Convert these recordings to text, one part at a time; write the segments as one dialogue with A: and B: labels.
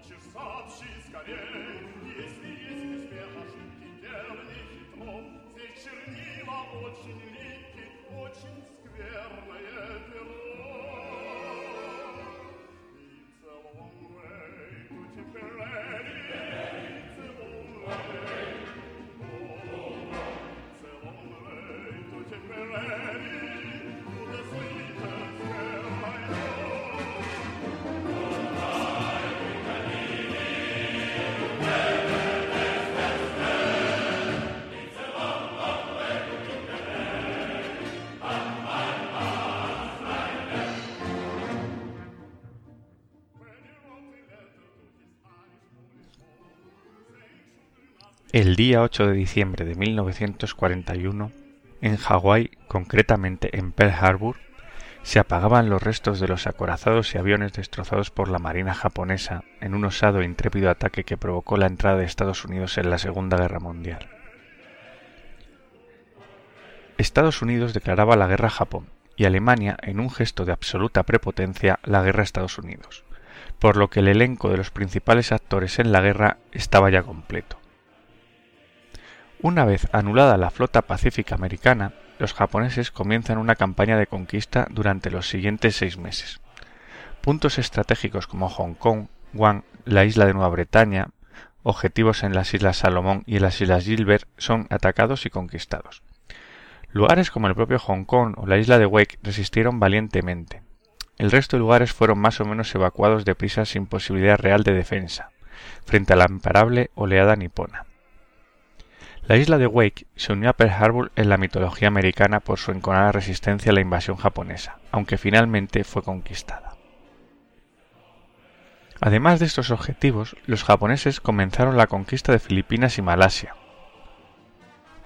A: Хочешь, сообщи скорей, если есть успех ошибки, не хитро. Здесь чернила очень липки, очень скверное перо.
B: El día 8 de diciembre de 1941, en Hawái, concretamente en Pearl Harbor, se apagaban los restos de los acorazados y aviones destrozados por la Marina japonesa en un osado e intrépido ataque que provocó la entrada de Estados Unidos en la Segunda Guerra Mundial. Estados Unidos declaraba la guerra a Japón y Alemania, en un gesto de absoluta prepotencia, la guerra a Estados Unidos, por lo que el elenco de los principales actores en la guerra estaba ya completo. Una vez anulada la flota pacífica americana, los japoneses comienzan una campaña de conquista durante los siguientes seis meses. Puntos estratégicos como Hong Kong, Guam, la isla de Nueva Bretaña, objetivos en las Islas Salomón y en las Islas Gilbert son atacados y conquistados. Lugares como el propio Hong Kong o la isla de Wake resistieron valientemente. El resto de lugares fueron más o menos evacuados deprisa sin posibilidad real de defensa, frente a la imparable oleada nipona. La isla de Wake se unió a Pearl Harbor en la mitología americana por su enconada resistencia a la invasión japonesa, aunque finalmente fue conquistada. Además de estos objetivos, los japoneses comenzaron la conquista de Filipinas y Malasia.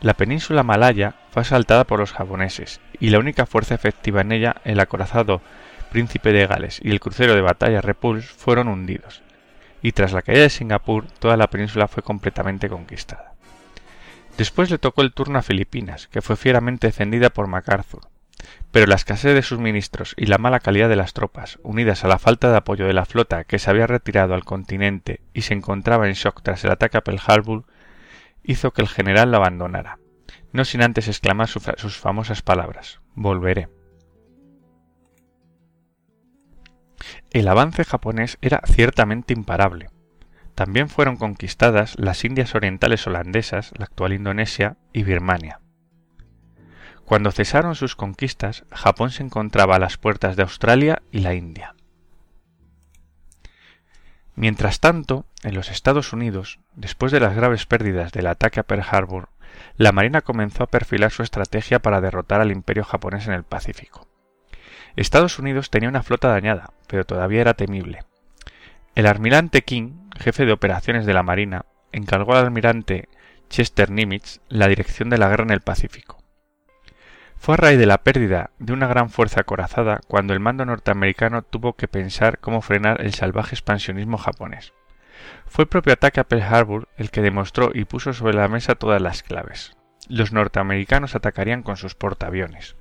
B: La península malaya fue asaltada por los japoneses y la única fuerza efectiva en ella, el acorazado Príncipe de Gales y el crucero de batalla Repulse, fueron hundidos, y tras la caída de Singapur toda la península fue completamente conquistada. Después le tocó el turno a Filipinas, que fue fieramente defendida por MacArthur, pero la escasez de suministros y la mala calidad de las tropas, unidas a la falta de apoyo de la flota que se había retirado al continente y se encontraba en shock tras el ataque a Pearl Harbor, hizo que el general la abandonara, no sin antes exclamar sus famosas palabras Volveré. El avance japonés era ciertamente imparable. También fueron conquistadas las Indias Orientales holandesas, la actual Indonesia, y Birmania. Cuando cesaron sus conquistas, Japón se encontraba a las puertas de Australia y la India. Mientras tanto, en los Estados Unidos, después de las graves pérdidas del ataque a Pearl Harbor, la Marina comenzó a perfilar su estrategia para derrotar al imperio japonés en el Pacífico. Estados Unidos tenía una flota dañada, pero todavía era temible. El almirante King, jefe de operaciones de la Marina, encargó al almirante Chester Nimitz la dirección de la guerra en el Pacífico. Fue a raíz de la pérdida de una gran fuerza acorazada cuando el mando norteamericano tuvo que pensar cómo frenar el salvaje expansionismo japonés. Fue el propio ataque a Pearl Harbor el que demostró y puso sobre la mesa todas las claves. Los norteamericanos atacarían con sus portaaviones.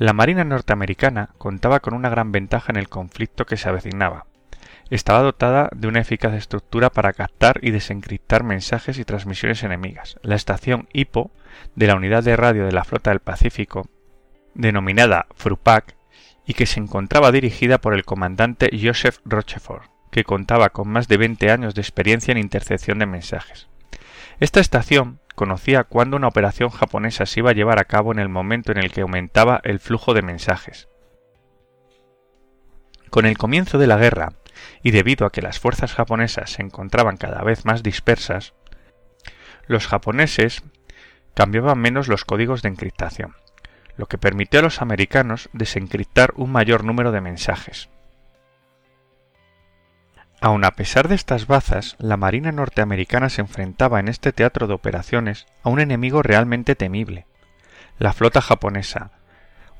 B: La Marina norteamericana contaba con una gran ventaja en el conflicto que se avecinaba. Estaba dotada de una eficaz estructura para captar y desencriptar mensajes y transmisiones enemigas. La estación HIPO de la Unidad de Radio de la Flota del Pacífico, denominada FRUPAC, y que se encontraba dirigida por el comandante Joseph Rochefort, que contaba con más de 20 años de experiencia en intercepción de mensajes. Esta estación conocía cuándo una operación japonesa se iba a llevar a cabo en el momento en el que aumentaba el flujo de mensajes. Con el comienzo de la guerra, y debido a que las fuerzas japonesas se encontraban cada vez más dispersas, los japoneses cambiaban menos los códigos de encriptación, lo que permitió a los americanos desencriptar un mayor número de mensajes. Aun a pesar de estas bazas, la Marina norteamericana se enfrentaba en este teatro de operaciones a un enemigo realmente temible, la flota japonesa,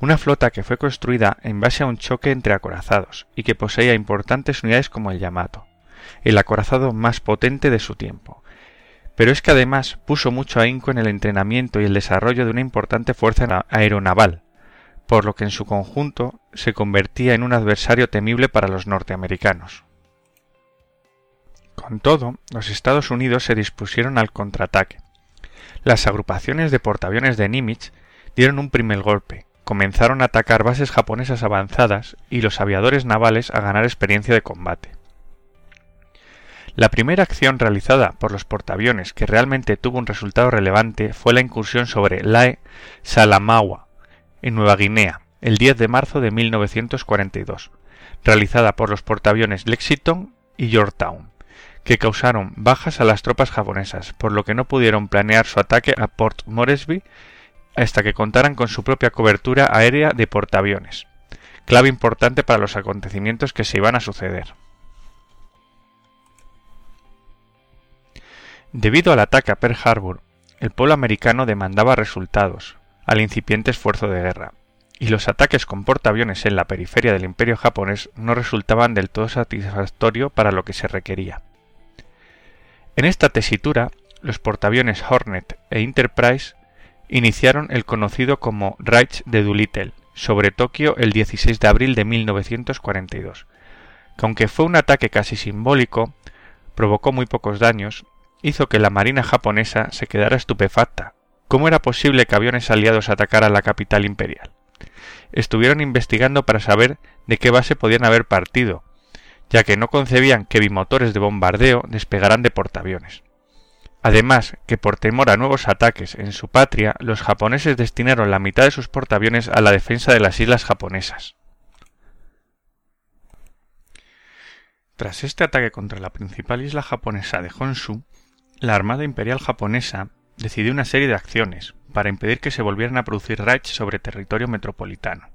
B: una flota que fue construida en base a un choque entre acorazados y que poseía importantes unidades como el Yamato, el acorazado más potente de su tiempo. Pero es que además puso mucho ahínco en el entrenamiento y el desarrollo de una importante fuerza aeronaval, por lo que en su conjunto se convertía en un adversario temible para los norteamericanos. Con todo, los Estados Unidos se dispusieron al contraataque. Las agrupaciones de portaaviones de Nimitz dieron un primer golpe, comenzaron a atacar bases japonesas avanzadas y los aviadores navales a ganar experiencia de combate. La primera acción realizada por los portaaviones que realmente tuvo un resultado relevante fue la incursión sobre Lae Salamaua, en Nueva Guinea, el 10 de marzo de 1942, realizada por los portaaviones Lexington y Yorktown, que causaron bajas a las tropas japonesas, por lo que no pudieron planear su ataque a Port Moresby hasta que contaran con su propia cobertura aérea de portaaviones, clave importante para los acontecimientos que se iban a suceder. Debido al ataque a Pearl Harbor, el pueblo americano demandaba resultados al incipiente esfuerzo de guerra, y los ataques con portaaviones en la periferia del imperio japonés no resultaban del todo satisfactorio para lo que se requería. En esta tesitura, los portaaviones Hornet e Enterprise iniciaron el conocido como Reich de Doolittle sobre Tokio el 16 de abril de 1942, que aunque fue un ataque casi simbólico, provocó muy pocos daños hizo que la marina japonesa se quedara estupefacta. ¿Cómo era posible que aviones aliados atacaran la capital imperial? Estuvieron investigando para saber de qué base podían haber partido, ya que no concebían que bimotores de bombardeo despegaran de portaaviones. Además, que por temor a nuevos ataques en su patria, los japoneses destinaron la mitad de sus portaaviones a la defensa de las islas japonesas. Tras este ataque contra la principal isla japonesa de Honshu, la Armada Imperial japonesa decidió una serie de acciones para impedir que se volvieran a producir raids sobre territorio metropolitano.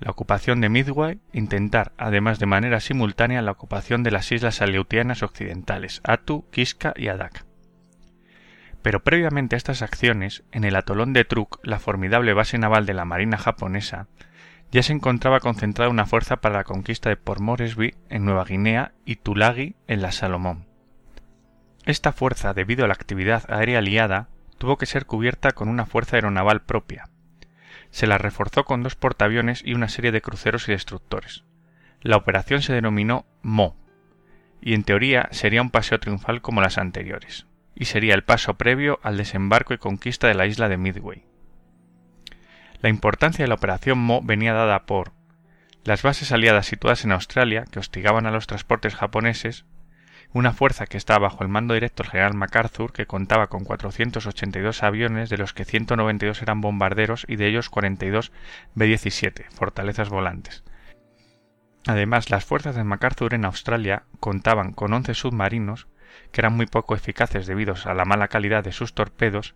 B: La ocupación de Midway, intentar, además de manera simultánea, la ocupación de las islas aleutianas occidentales, Atu, Kiska y Adak. Pero previamente a estas acciones, en el atolón de Truk, la formidable base naval de la Marina japonesa, ya se encontraba concentrada una fuerza para la conquista de Port Moresby en Nueva Guinea y Tulagi en la Salomón. Esta fuerza, debido a la actividad aérea aliada, tuvo que ser cubierta con una fuerza aeronaval propia. Se la reforzó con dos portaaviones y una serie de cruceros y destructores. La operación se denominó Mo, y en teoría sería un paseo triunfal como las anteriores, y sería el paso previo al desembarco y conquista de la isla de Midway. La importancia de la operación Mo venía dada por las bases aliadas situadas en Australia, que hostigaban a los transportes japoneses, una fuerza que estaba bajo el mando directo del general MacArthur, que contaba con 482 aviones, de los que 192 eran bombarderos y de ellos 42 B-17, fortalezas volantes. Además, las fuerzas de MacArthur en Australia contaban con 11 submarinos, que eran muy poco eficaces debido a la mala calidad de sus torpedos,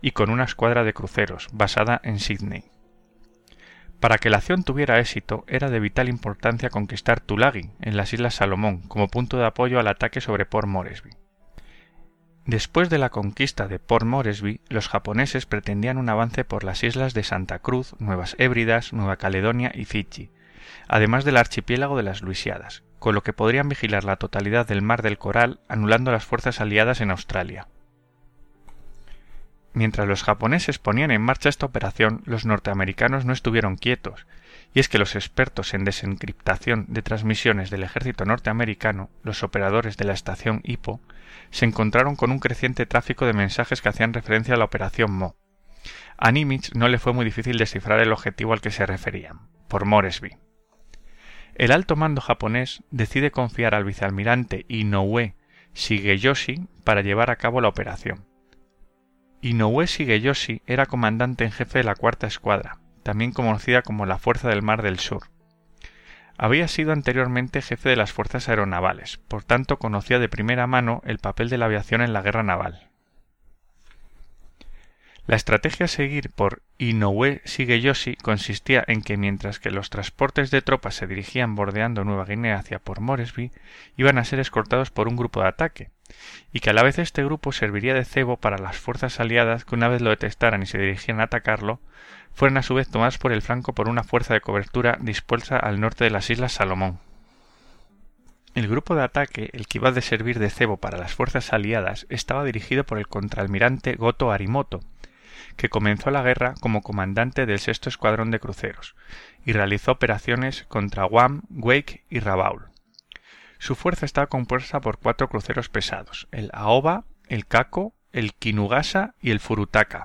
B: y con una escuadra de cruceros, basada en Sydney. Para que la acción tuviera éxito, era de vital importancia conquistar Tulagi, en las Islas Salomón, como punto de apoyo al ataque sobre Port Moresby. Después de la conquista de Port Moresby, los japoneses pretendían un avance por las islas de Santa Cruz, Nuevas Hébridas, Nueva Caledonia y Fiji, además del archipiélago de las Luisiadas, con lo que podrían vigilar la totalidad del Mar del Coral, anulando las fuerzas aliadas en Australia. Mientras los japoneses ponían en marcha esta operación, los norteamericanos no estuvieron quietos, y es que los expertos en desencriptación de transmisiones del ejército norteamericano, los operadores de la estación Hippo, se encontraron con un creciente tráfico de mensajes que hacían referencia a la operación Mo. A Nimitz no le fue muy difícil descifrar el objetivo al que se referían, por Moresby. El alto mando japonés decide confiar al vicealmirante Inoue Shigeyoshi para llevar a cabo la operación Inoue Shigeyoshi era comandante en jefe de la cuarta escuadra, también conocida como la Fuerza del Mar del Sur. Había sido anteriormente jefe de las fuerzas aeronavales, por tanto conocía de primera mano el papel de la aviación en la guerra naval. La estrategia a seguir por Inoue Shigeyoshi consistía en que mientras que los transportes de tropas se dirigían bordeando Nueva Guinea hacia Port Moresby, iban a ser escoltados por un grupo de ataque, y que a la vez este grupo serviría de cebo para las fuerzas aliadas que una vez lo detectaran y se dirigieran a atacarlo, fueran a su vez tomadas por el flanco por una fuerza de cobertura dispuesta al norte de las Islas Salomón. El grupo de ataque, el que iba a servir de cebo para las fuerzas aliadas, estaba dirigido por el contraalmirante Goto Arimoto, que comenzó la guerra como comandante del sexto escuadrón de cruceros y realizó operaciones contra Guam, Wake y Rabaul. Su fuerza estaba compuesta por cuatro cruceros pesados, el Aoba, el Kako, el Kinugasa y el Furutaka,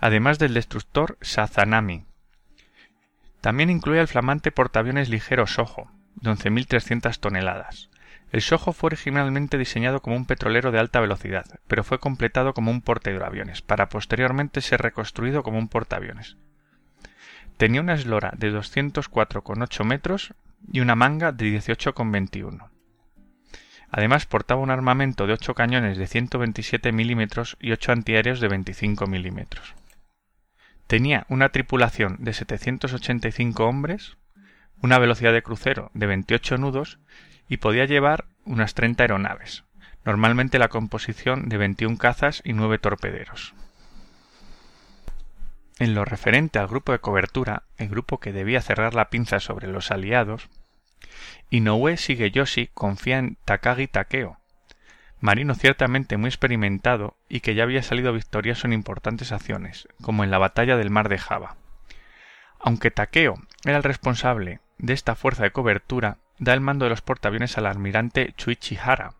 B: además del destructor Sazanami. También incluía el flamante portaaviones ligero Soho, de 11.300 toneladas. El Soho fue originalmente diseñado como un petrolero de alta velocidad, pero fue completado como un portaaviones, para posteriormente ser reconstruido como un portaaviones. Tenía una eslora de 204,8 metros y una manga de 18,21. Además portaba un armamento de 8 cañones de 127 milímetros y 8 antiaéreos de 25 milímetros. Tenía una tripulación de 785 hombres, una velocidad de crucero de 28 nudos y podía llevar unas 30 aeronaves, normalmente la composición de 21 cazas y 9 torpederos. En lo referente al grupo de cobertura, el grupo que debía cerrar la pinza sobre los aliados, Inoue Shigeyoshi confía en Takagi Takeo, marino ciertamente muy experimentado y que ya había salido victorioso en importantes acciones, como en la batalla del mar de Java. Aunque Takeo era el responsable de esta fuerza de cobertura, da el mando de los portaaviones al almirante Chuichi Hara,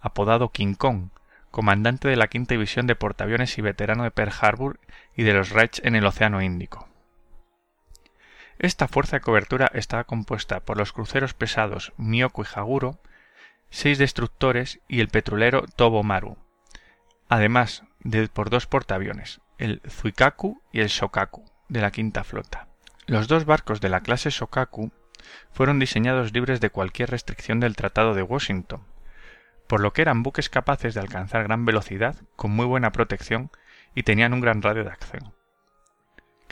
B: apodado King Kong, comandante de la quinta división de portaaviones y veterano de Pearl Harbor y de los Reich en el Océano Índico. Esta fuerza de cobertura estaba compuesta por los cruceros pesados Miyoko y Haguro, seis destructores y el petrolero Tobo Maru, además de por dos portaaviones, el Zuikaku y el Shokaku, de la quinta flota. Los dos barcos de la clase Shokaku fueron diseñados libres de cualquier restricción del Tratado de Washington, por lo que eran buques capaces de alcanzar gran velocidad, con muy buena protección y tenían un gran radio de acción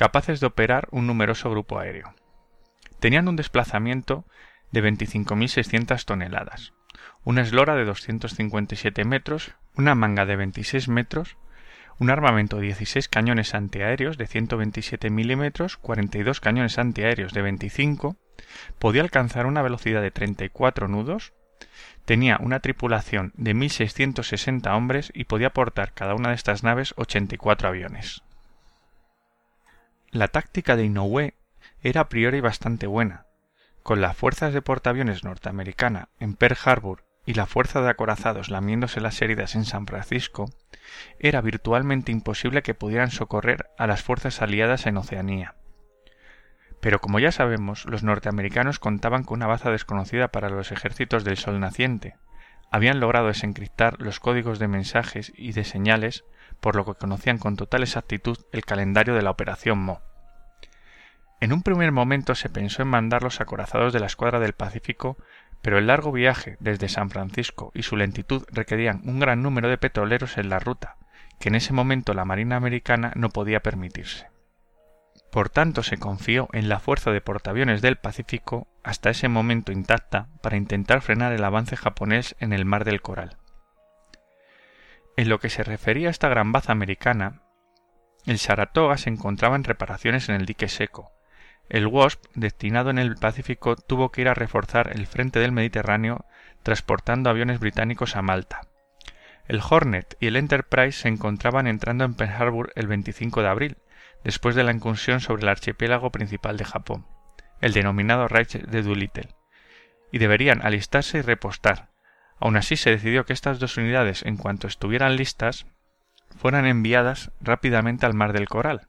B: capaces de operar un numeroso grupo aéreo. Tenían un desplazamiento de 25.600 toneladas, una eslora de 257 metros, una manga de 26 metros, un armamento de 16 cañones antiaéreos de 127 milímetros, 42 cañones antiaéreos de 25, podía alcanzar una velocidad de 34 nudos, tenía una tripulación de 1.660 hombres y podía portar cada una de estas naves 84 aviones. La táctica de Inoue era a priori bastante buena. Con las fuerzas de portaaviones norteamericana en Pearl Harbor y la fuerza de acorazados lamiéndose las heridas en San Francisco, era virtualmente imposible que pudieran socorrer a las fuerzas aliadas en Oceanía. Pero como ya sabemos, los norteamericanos contaban con una baza desconocida para los ejércitos del Sol naciente. Habían logrado desencriptar los códigos de mensajes y de señales por lo que conocían con total exactitud el calendario de la Operación Mo. En un primer momento se pensó en mandar los acorazados de la escuadra del Pacífico, pero el largo viaje desde San Francisco y su lentitud requerían un gran número de petroleros en la ruta, que en ese momento la Marina americana no podía permitirse. Por tanto, se confió en la fuerza de portaaviones del Pacífico, hasta ese momento intacta, para intentar frenar el avance japonés en el Mar del Coral. En lo que se refería a esta gran baza americana, el Saratoga se encontraba en reparaciones en el dique seco. El Wasp, destinado en el Pacífico, tuvo que ir a reforzar el frente del Mediterráneo transportando aviones británicos a Malta. El Hornet y el Enterprise se encontraban entrando en Pearl Harbor el 25 de abril, después de la incursión sobre el archipiélago principal de Japón, el denominado Reich de Doolittle, y deberían alistarse y repostar, Aun así se decidió que estas dos unidades, en cuanto estuvieran listas, fueran enviadas rápidamente al Mar del Coral,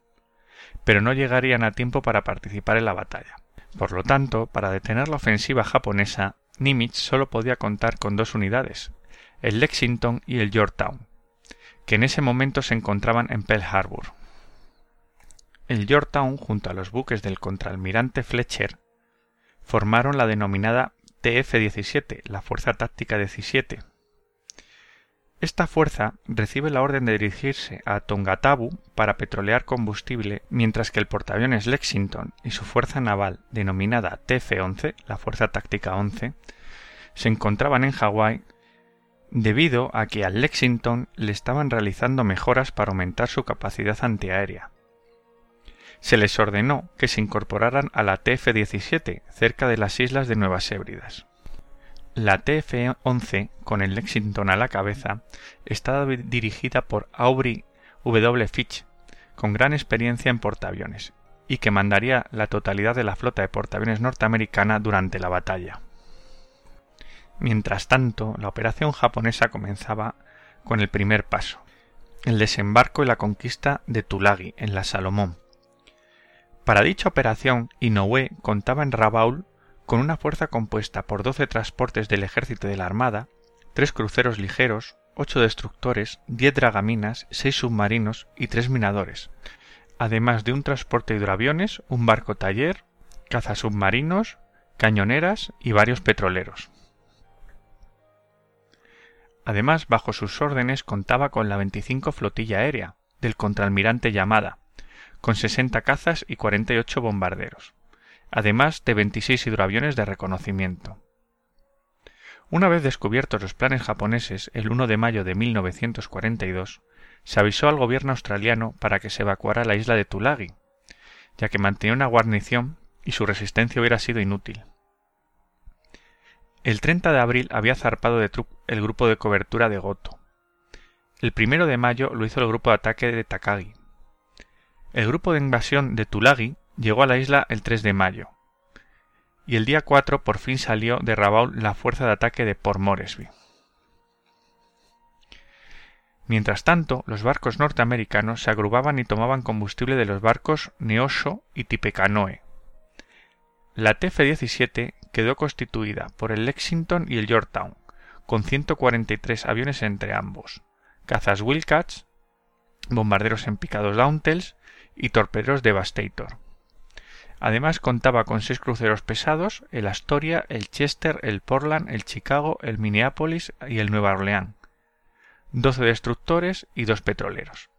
B: pero no llegarían a tiempo para participar en la batalla. Por lo tanto, para detener la ofensiva japonesa, Nimitz solo podía contar con dos unidades, el Lexington y el Yorktown, que en ese momento se encontraban en Pearl Harbor. El Yorktown, junto a los buques del contraalmirante Fletcher, formaron la denominada TF-17, la Fuerza Táctica 17. Esta fuerza recibe la orden de dirigirse a Tongatabu para petrolear combustible, mientras que el portaaviones Lexington y su fuerza naval, denominada TF-11, la Fuerza Táctica 11, se encontraban en Hawái debido a que al Lexington le estaban realizando mejoras para aumentar su capacidad antiaérea se les ordenó que se incorporaran a la TF-17 cerca de las islas de Nuevas Hébridas. La TF-11, con el Lexington a la cabeza, estaba dirigida por Aubrey W. Fitch, con gran experiencia en portaaviones y que mandaría la totalidad de la flota de portaaviones norteamericana durante la batalla. Mientras tanto, la operación japonesa comenzaba con el primer paso, el desembarco y la conquista de Tulagi, en la Salomón. Para dicha operación, Inoue contaba en Rabaul con una fuerza compuesta por doce transportes del ejército de la Armada, tres cruceros ligeros, ocho destructores, diez dragaminas, seis submarinos y tres minadores, además de un transporte de hidroaviones, un barco taller, cazasubmarinos, cañoneras y varios petroleros. Además, bajo sus órdenes contaba con la 25 Flotilla Aérea, del contraalmirante Yamada, con 60 cazas y 48 bombarderos, además de 26 hidroaviones de reconocimiento. Una vez descubiertos los planes japoneses el 1 de mayo de 1942, se avisó al gobierno australiano para que se evacuara la isla de Tulagi, ya que mantenía una guarnición y su resistencia hubiera sido inútil. El 30 de abril había zarpado de Truk el grupo de cobertura de Goto. El primero de mayo lo hizo el grupo de ataque de Takagi. El grupo de invasión de Tulagi llegó a la isla el 3 de mayo. Y el día 4 por fin salió de Rabaul la fuerza de ataque de Port Moresby. Mientras tanto, los barcos norteamericanos se agrupaban y tomaban combustible de los barcos Neosho y Tipecanoe. La TF-17 quedó constituida por el Lexington y el Yorktown, con 143 aviones entre ambos, cazas Wildcats, bombarderos en picados y torpederos Devastator. Además contaba con seis cruceros pesados, el Astoria, el Chester, el Portland, el Chicago, el Minneapolis y el Nueva Orleans, doce destructores y dos petroleros.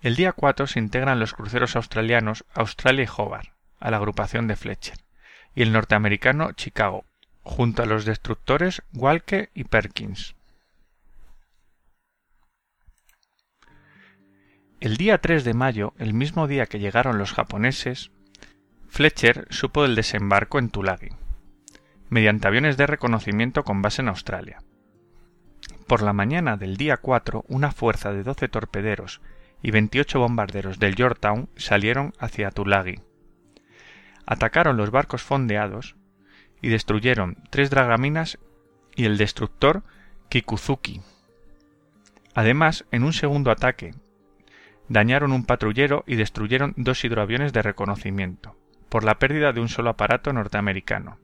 B: El día 4 se integran los cruceros australianos Australia y Hobart a la agrupación de Fletcher y el norteamericano Chicago, junto a los destructores Walke y Perkins. El día 3 de mayo, el mismo día que llegaron los japoneses, Fletcher supo del desembarco en Tulagi, mediante aviones de reconocimiento con base en Australia. Por la mañana del día 4, una fuerza de 12 torpederos y 28 bombarderos del Yorktown salieron hacia Tulagi. Atacaron los barcos fondeados y destruyeron tres dragaminas y el destructor Kikuzuki. Además, en un segundo ataque, dañaron un patrullero y destruyeron dos hidroaviones de reconocimiento, por la pérdida de un solo aparato norteamericano.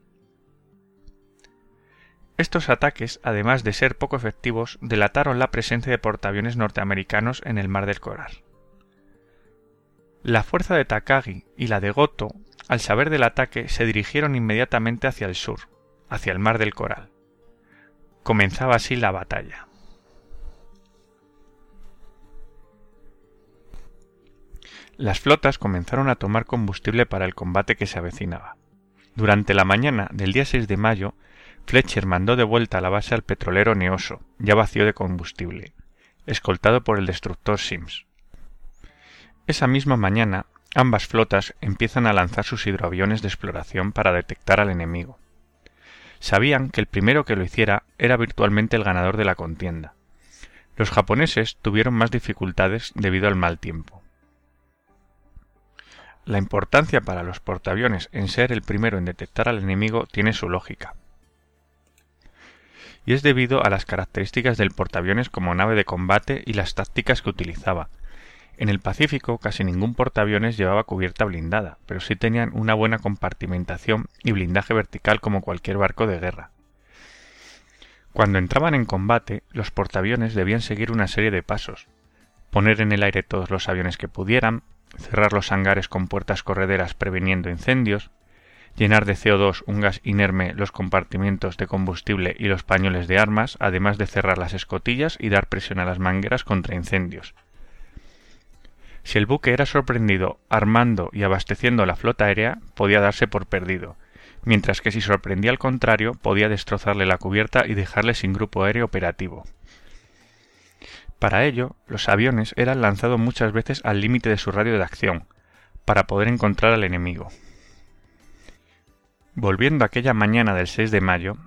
B: Estos ataques, además de ser poco efectivos, delataron la presencia de portaaviones norteamericanos en el Mar del Coral. La fuerza de Takagi y la de Goto, al saber del ataque, se dirigieron inmediatamente hacia el sur, hacia el Mar del Coral. Comenzaba así la batalla. Las flotas comenzaron a tomar combustible para el combate que se avecinaba. Durante la mañana del día 6 de mayo, Fletcher mandó de vuelta a la base al petrolero Neoso, ya vacío de combustible, escoltado por el destructor Sims. Esa misma mañana, ambas flotas empiezan a lanzar sus hidroaviones de exploración para detectar al enemigo. Sabían que el primero que lo hiciera era virtualmente el ganador de la contienda. Los japoneses tuvieron más dificultades debido al mal tiempo. La importancia para los portaaviones en ser el primero en detectar al enemigo tiene su lógica. Y es debido a las características del portaaviones como nave de combate y las tácticas que utilizaba. En el Pacífico casi ningún portaaviones llevaba cubierta blindada, pero sí tenían una buena compartimentación y blindaje vertical como cualquier barco de guerra. Cuando entraban en combate, los portaaviones debían seguir una serie de pasos, poner en el aire todos los aviones que pudieran, cerrar los hangares con puertas correderas previniendo incendios, llenar de CO2 un gas inerme los compartimientos de combustible y los pañoles de armas, además de cerrar las escotillas y dar presión a las mangueras contra incendios. Si el buque era sorprendido armando y abasteciendo la flota aérea, podía darse por perdido, mientras que si sorprendía al contrario, podía destrozarle la cubierta y dejarle sin grupo aéreo operativo. Para ello, los aviones eran lanzados muchas veces al límite de su radio de acción, para poder encontrar al enemigo. Volviendo aquella mañana del 6 de mayo,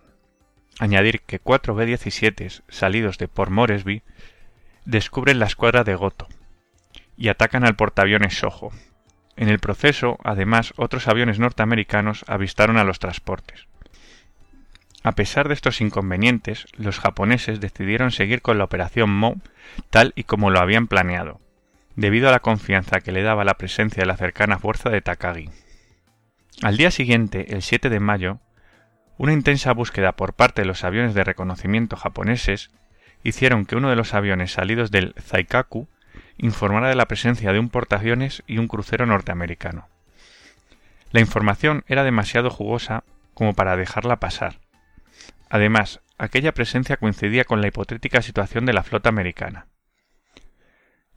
B: añadir que cuatro B-17 salidos de Port Moresby descubren la escuadra de Goto, y atacan al portaaviones Soho. En el proceso, además, otros aviones norteamericanos avistaron a los transportes. A pesar de estos inconvenientes, los japoneses decidieron seguir con la operación Mo tal y como lo habían planeado, debido a la confianza que le daba la presencia de la cercana fuerza de Takagi. Al día siguiente, el 7 de mayo, una intensa búsqueda por parte de los aviones de reconocimiento japoneses hicieron que uno de los aviones salidos del Zaikaku informara de la presencia de un portaaviones y un crucero norteamericano. La información era demasiado jugosa como para dejarla pasar. Además, aquella presencia coincidía con la hipotética situación de la flota americana.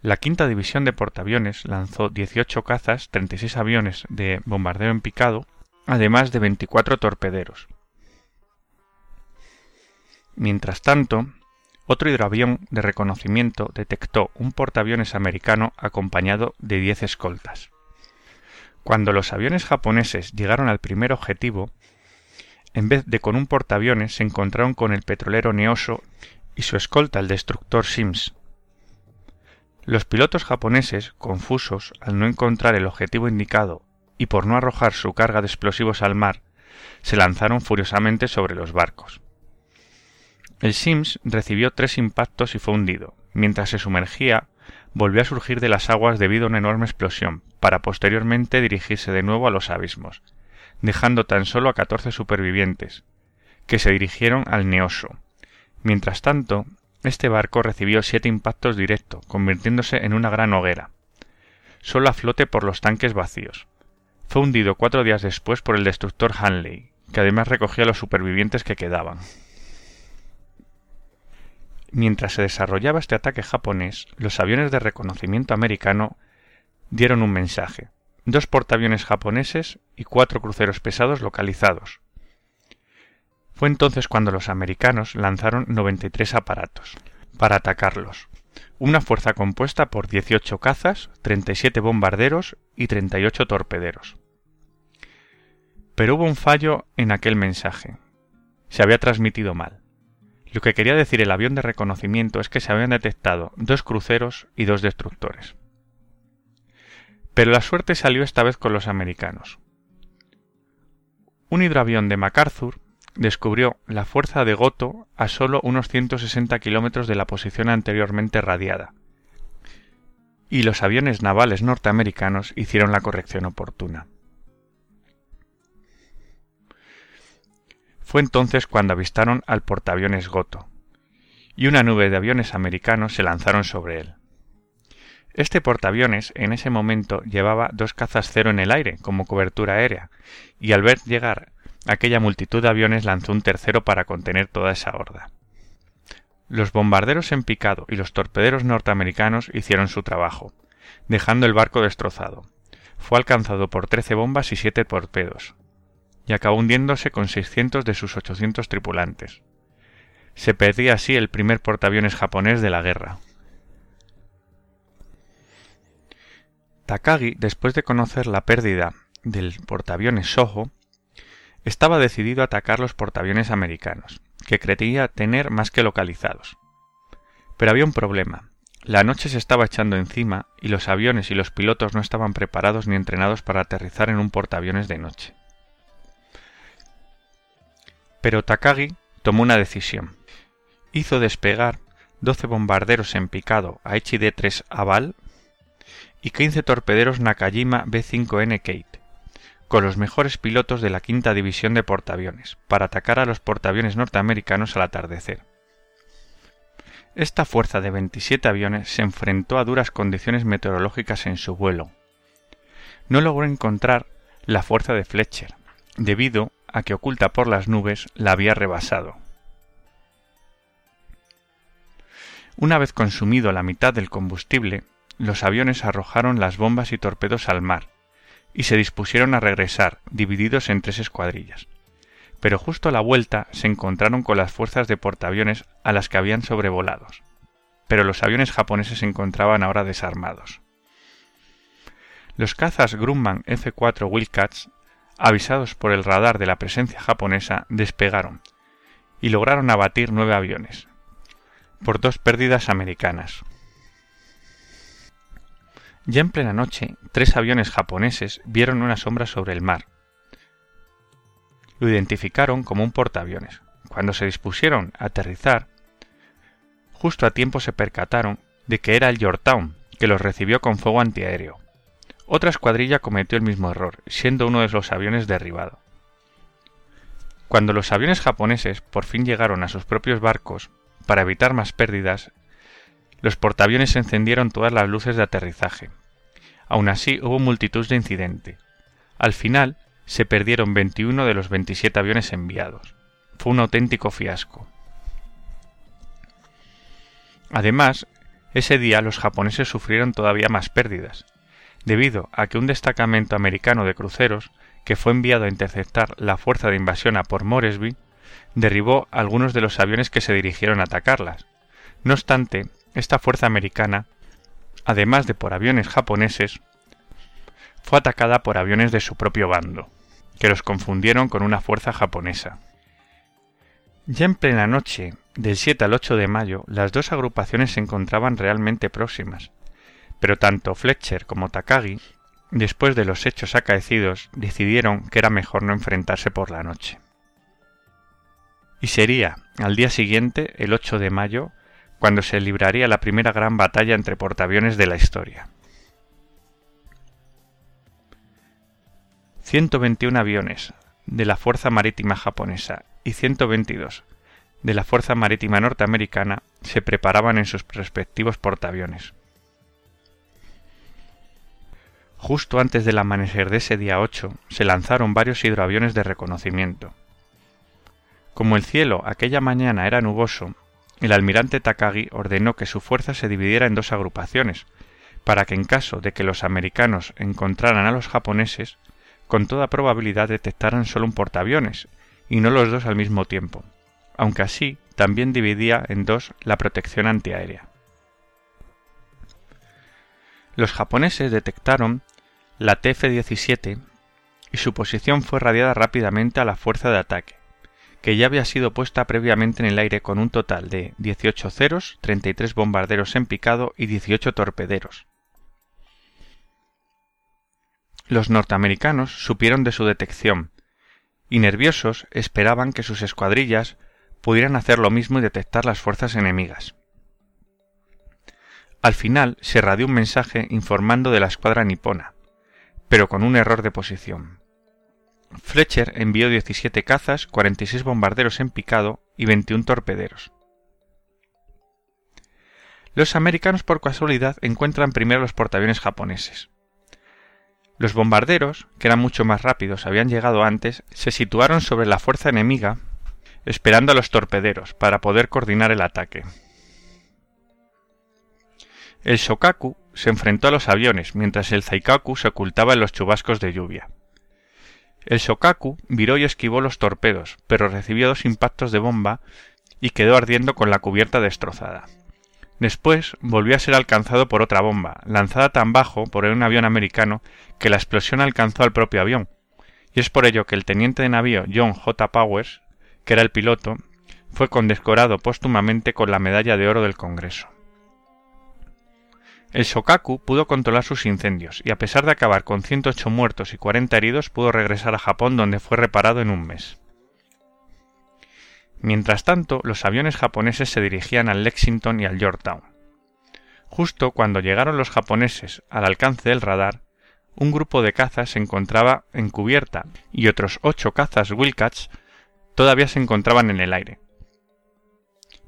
B: La quinta división de portaaviones lanzó 18 cazas, 36 aviones de bombardeo en picado, además de 24 torpederos. Mientras tanto, otro hidroavión de reconocimiento detectó un portaaviones americano acompañado de 10 escoltas. Cuando los aviones japoneses llegaron al primer objetivo, en vez de con un portaaviones se encontraron con el petrolero Neoso y su escolta el destructor Sims. Los pilotos japoneses, confusos al no encontrar el objetivo indicado y por no arrojar su carga de explosivos al mar, se lanzaron furiosamente sobre los barcos. El Sims recibió tres impactos y fue hundido. Mientras se sumergía, volvió a surgir de las aguas debido a una enorme explosión, para posteriormente dirigirse de nuevo a los abismos, dejando tan solo a catorce supervivientes, que se dirigieron al Neoso. Mientras tanto, este barco recibió siete impactos directos, convirtiéndose en una gran hoguera, solo a flote por los tanques vacíos. Fue hundido cuatro días después por el destructor Hanley, que además recogía a los supervivientes que quedaban. Mientras se desarrollaba este ataque japonés, los aviones de reconocimiento americano dieron un mensaje. Dos portaaviones japoneses y cuatro cruceros pesados localizados. Fue entonces cuando los americanos lanzaron 93 aparatos para atacarlos. Una fuerza compuesta por 18 cazas, 37 bombarderos y 38 torpederos. Pero hubo un fallo en aquel mensaje. Se había transmitido mal. Lo que quería decir el avión de reconocimiento es que se habían detectado dos cruceros y dos destructores. Pero la suerte salió esta vez con los americanos. Un hidroavión de MacArthur descubrió la fuerza de Goto a solo unos 160 kilómetros de la posición anteriormente radiada, y los aviones navales norteamericanos hicieron la corrección oportuna. Fue entonces cuando avistaron al portaaviones Goto, y una nube de aviones americanos se lanzaron sobre él. Este portaaviones en ese momento llevaba dos cazas cero en el aire como cobertura aérea, y al ver llegar aquella multitud de aviones lanzó un tercero para contener toda esa horda. Los bombarderos en picado y los torpederos norteamericanos hicieron su trabajo, dejando el barco destrozado. Fue alcanzado por trece bombas y siete torpedos, y acabó hundiéndose con 600 de sus 800 tripulantes. Se perdía así el primer portaaviones japonés de la guerra. Takagi, después de conocer la pérdida del portaaviones Soho, estaba decidido a atacar los portaaviones americanos, que creía tener más que localizados. Pero había un problema. La noche se estaba echando encima y los aviones y los pilotos no estaban preparados ni entrenados para aterrizar en un portaaviones de noche. Pero Takagi tomó una decisión. Hizo despegar 12 bombarderos en picado HID-3 Aval y 15 torpederos Nakajima B-5N Kate, con los mejores pilotos de la quinta división de portaaviones, para atacar a los portaaviones norteamericanos al atardecer. Esta fuerza de 27 aviones se enfrentó a duras condiciones meteorológicas en su vuelo. No logró encontrar la fuerza de Fletcher, debido a que oculta por las nubes la había rebasado. Una vez consumido la mitad del combustible, los aviones arrojaron las bombas y torpedos al mar, y se dispusieron a regresar, divididos en tres escuadrillas. Pero justo a la vuelta se encontraron con las fuerzas de portaaviones a las que habían sobrevolado. Pero los aviones japoneses se encontraban ahora desarmados. Los cazas Grumman F-4 Wildcats avisados por el radar de la presencia japonesa, despegaron y lograron abatir nueve aviones, por dos pérdidas americanas. Ya en plena noche, tres aviones japoneses vieron una sombra sobre el mar. Lo identificaron como un portaaviones. Cuando se dispusieron a aterrizar, justo a tiempo se percataron de que era el Yorktown, que los recibió con fuego antiaéreo. Otra escuadrilla cometió el mismo error, siendo uno de los aviones derribado. Cuando los aviones japoneses por fin llegaron a sus propios barcos, para evitar más pérdidas, los portaaviones encendieron todas las luces de aterrizaje. Aún así hubo multitud de incidentes. Al final se perdieron 21 de los 27 aviones enviados. Fue un auténtico fiasco. Además, ese día los japoneses sufrieron todavía más pérdidas, debido a que un destacamento americano de cruceros, que fue enviado a interceptar la fuerza de invasión a por Moresby, derribó algunos de los aviones que se dirigieron a atacarlas. No obstante, esta fuerza americana, además de por aviones japoneses, fue atacada por aviones de su propio bando, que los confundieron con una fuerza japonesa. Ya en plena noche, del 7 al 8 de mayo, las dos agrupaciones se encontraban realmente próximas, pero tanto Fletcher como Takagi, después de los hechos acaecidos, decidieron que era mejor no enfrentarse por la noche. Y sería, al día siguiente, el 8 de mayo, cuando se libraría la primera gran batalla entre portaaviones de la historia. 121 aviones de la Fuerza Marítima japonesa y 122 de la Fuerza Marítima norteamericana se preparaban en sus respectivos portaaviones. Justo antes del amanecer de ese día 8 se lanzaron varios hidroaviones de reconocimiento. Como el cielo aquella mañana era nuboso, el almirante Takagi ordenó que su fuerza se dividiera en dos agrupaciones, para que en caso de que los americanos encontraran a los japoneses, con toda probabilidad detectaran solo un portaaviones, y no los dos al mismo tiempo, aunque así también dividía en dos la protección antiaérea. Los japoneses detectaron la TF-17 y su posición fue radiada rápidamente a la fuerza de ataque, que ya había sido puesta previamente en el aire con un total de 18 ceros, 33 bombarderos en picado y 18 torpederos. Los norteamericanos supieron de su detección y nerviosos esperaban que sus escuadrillas pudieran hacer lo mismo y detectar las fuerzas enemigas. Al final se radió un mensaje informando de la escuadra nipona, pero con un error de posición. Fletcher envió 17 cazas, 46 bombarderos en picado y 21 torpederos. Los americanos por casualidad encuentran primero los portaaviones japoneses. Los bombarderos, que eran mucho más rápidos, habían llegado antes, se situaron sobre la fuerza enemiga, esperando a los torpederos para poder coordinar el ataque. El Shokaku se enfrentó a los aviones, mientras el Zaikaku se ocultaba en los chubascos de lluvia. El Shokaku viró y esquivó los torpedos, pero recibió dos impactos de bomba y quedó ardiendo con la cubierta destrozada. Después volvió a ser alcanzado por otra bomba, lanzada tan bajo por un avión americano que la explosión alcanzó al propio avión, y es por ello que el teniente de navío John J. Powers, que era el piloto, fue condecorado póstumamente con la medalla de oro del Congreso. El Shokaku pudo controlar sus incendios y a pesar de acabar con 108 muertos y 40 heridos pudo regresar a Japón donde fue reparado en un mes. Mientras tanto, los aviones japoneses se dirigían al Lexington y al Yorktown. Justo cuando llegaron los japoneses al alcance del radar, un grupo de cazas se encontraba en cubierta y otros ocho cazas Wilcats todavía se encontraban en el aire,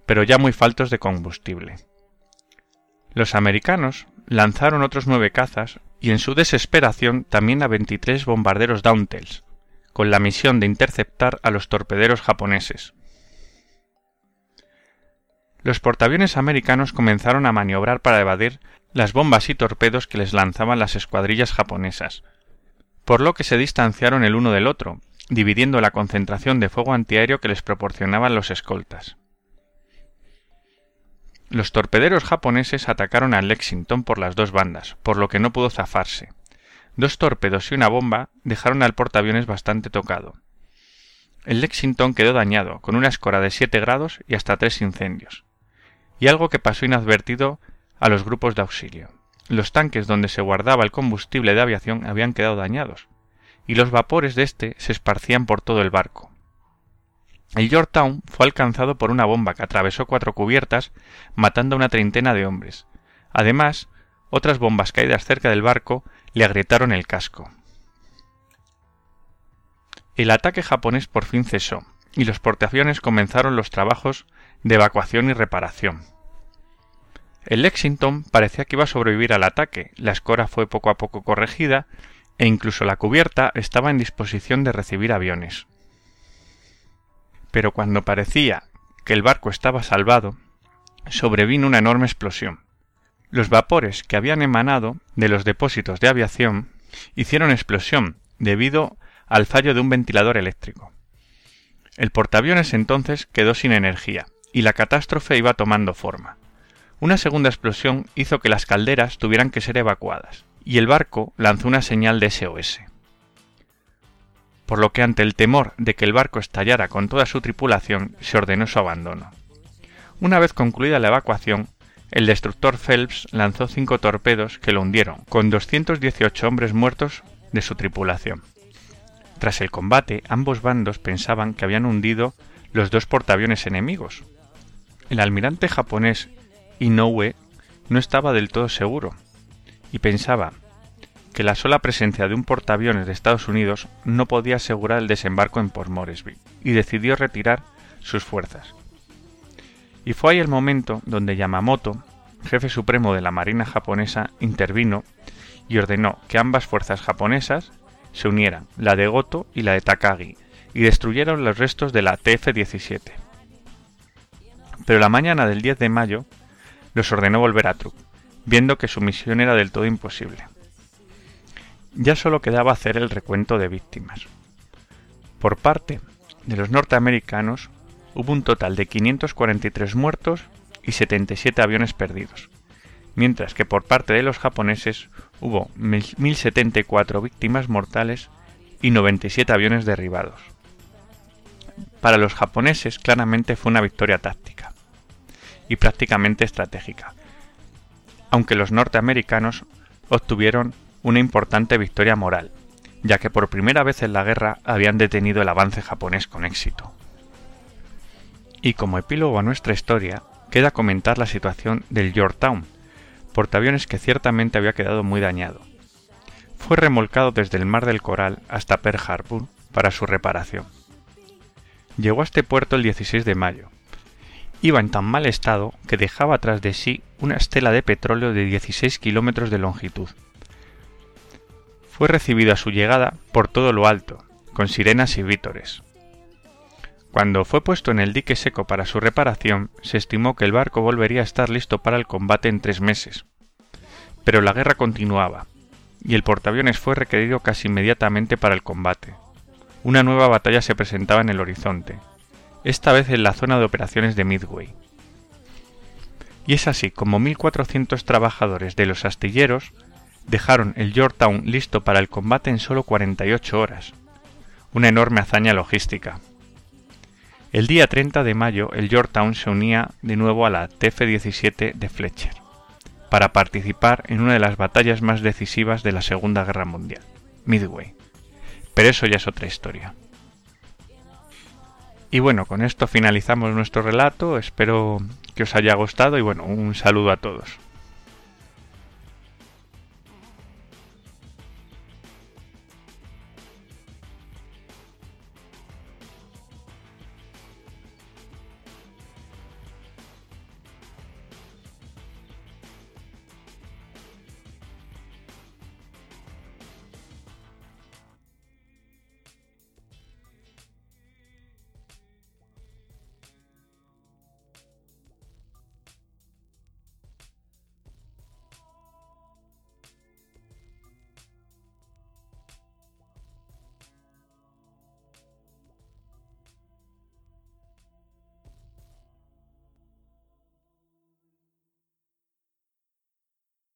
B: pero ya muy faltos de combustible. Los americanos lanzaron otros nueve cazas y en su desesperación también a 23 bombarderos Downtales, con la misión de interceptar a los torpederos japoneses. Los portaaviones americanos comenzaron a maniobrar para evadir las bombas y torpedos que les lanzaban las escuadrillas japonesas, por lo que se distanciaron el uno del otro, dividiendo la concentración de fuego antiaéreo que les proporcionaban los escoltas. Los torpederos japoneses atacaron a Lexington por las dos bandas, por lo que no pudo zafarse. Dos torpedos y una bomba dejaron al portaaviones bastante tocado. El Lexington quedó dañado, con una escora de 7 grados y hasta tres incendios. Y algo que pasó inadvertido a los grupos de auxilio. los tanques donde se guardaba el combustible de aviación habían quedado dañados, y los vapores de éste se esparcían por todo el barco. El Yorktown fue alcanzado por una bomba que atravesó cuatro cubiertas, matando a una treintena de hombres. Además, otras bombas caídas cerca del barco le agrietaron el casco. El ataque japonés por fin cesó, y los portaaviones comenzaron los trabajos de evacuación y reparación. El Lexington parecía que iba a sobrevivir al ataque, la escora fue poco a poco corregida, e incluso la cubierta estaba en disposición de recibir aviones. Pero cuando parecía que el barco estaba salvado, sobrevino una enorme explosión. Los vapores que habían emanado de los depósitos de aviación hicieron explosión debido al fallo de un ventilador eléctrico. El portaaviones entonces quedó sin energía y la catástrofe iba tomando forma. Una segunda explosión hizo que las calderas tuvieran que ser evacuadas y el barco lanzó una señal de SOS por lo que ante el temor de que el barco estallara con toda su tripulación se ordenó su abandono. Una vez concluida la evacuación, el destructor Phelps lanzó cinco torpedos que lo hundieron, con 218 hombres muertos de su tripulación. Tras el combate, ambos bandos pensaban que habían hundido los dos portaaviones enemigos. El almirante japonés Inoue no estaba del todo seguro, y pensaba que la sola presencia de un portaaviones de Estados Unidos no podía asegurar el desembarco en Port Moresby, y decidió retirar sus fuerzas. Y fue ahí el momento donde Yamamoto, jefe supremo de la Marina japonesa, intervino y ordenó que ambas fuerzas japonesas se unieran, la de Goto y la de Takagi, y destruyeron los restos de la TF-17. Pero la mañana del 10 de mayo los ordenó volver a Truk, viendo que su misión era del todo imposible ya solo quedaba hacer el recuento de víctimas. Por parte de los norteamericanos hubo un total de 543 muertos y 77 aviones perdidos, mientras que por parte de los japoneses hubo 1074 víctimas mortales y 97 aviones derribados. Para los japoneses claramente fue una victoria táctica y prácticamente estratégica, aunque los norteamericanos obtuvieron una importante victoria moral, ya que por primera vez en la guerra habían detenido el avance japonés con éxito. Y como epílogo a nuestra historia, queda comentar la situación del Yorktown, portaaviones que ciertamente había quedado muy dañado. Fue remolcado desde el Mar del Coral hasta Pearl Harbor para su reparación. Llegó a este puerto el 16 de mayo. Iba en tan mal estado que dejaba tras de sí una estela de petróleo de 16 kilómetros de longitud fue recibido a su llegada por todo lo alto, con sirenas y vítores. Cuando fue puesto en el dique seco para su reparación, se estimó que el barco volvería a estar listo para el combate en tres meses. Pero la guerra continuaba, y el portaaviones fue requerido casi inmediatamente para el combate. Una nueva batalla se presentaba en el horizonte, esta vez en la zona de operaciones de Midway. Y es así como 1.400 trabajadores de los astilleros dejaron el Yorktown listo para el combate en solo 48 horas. Una enorme hazaña logística. El día 30 de mayo el Yorktown se unía de nuevo a la TF-17 de Fletcher, para participar en una de las batallas más decisivas de la Segunda Guerra Mundial, Midway. Pero eso ya es otra historia. Y bueno, con esto finalizamos nuestro relato, espero que os haya gustado y bueno, un saludo a todos.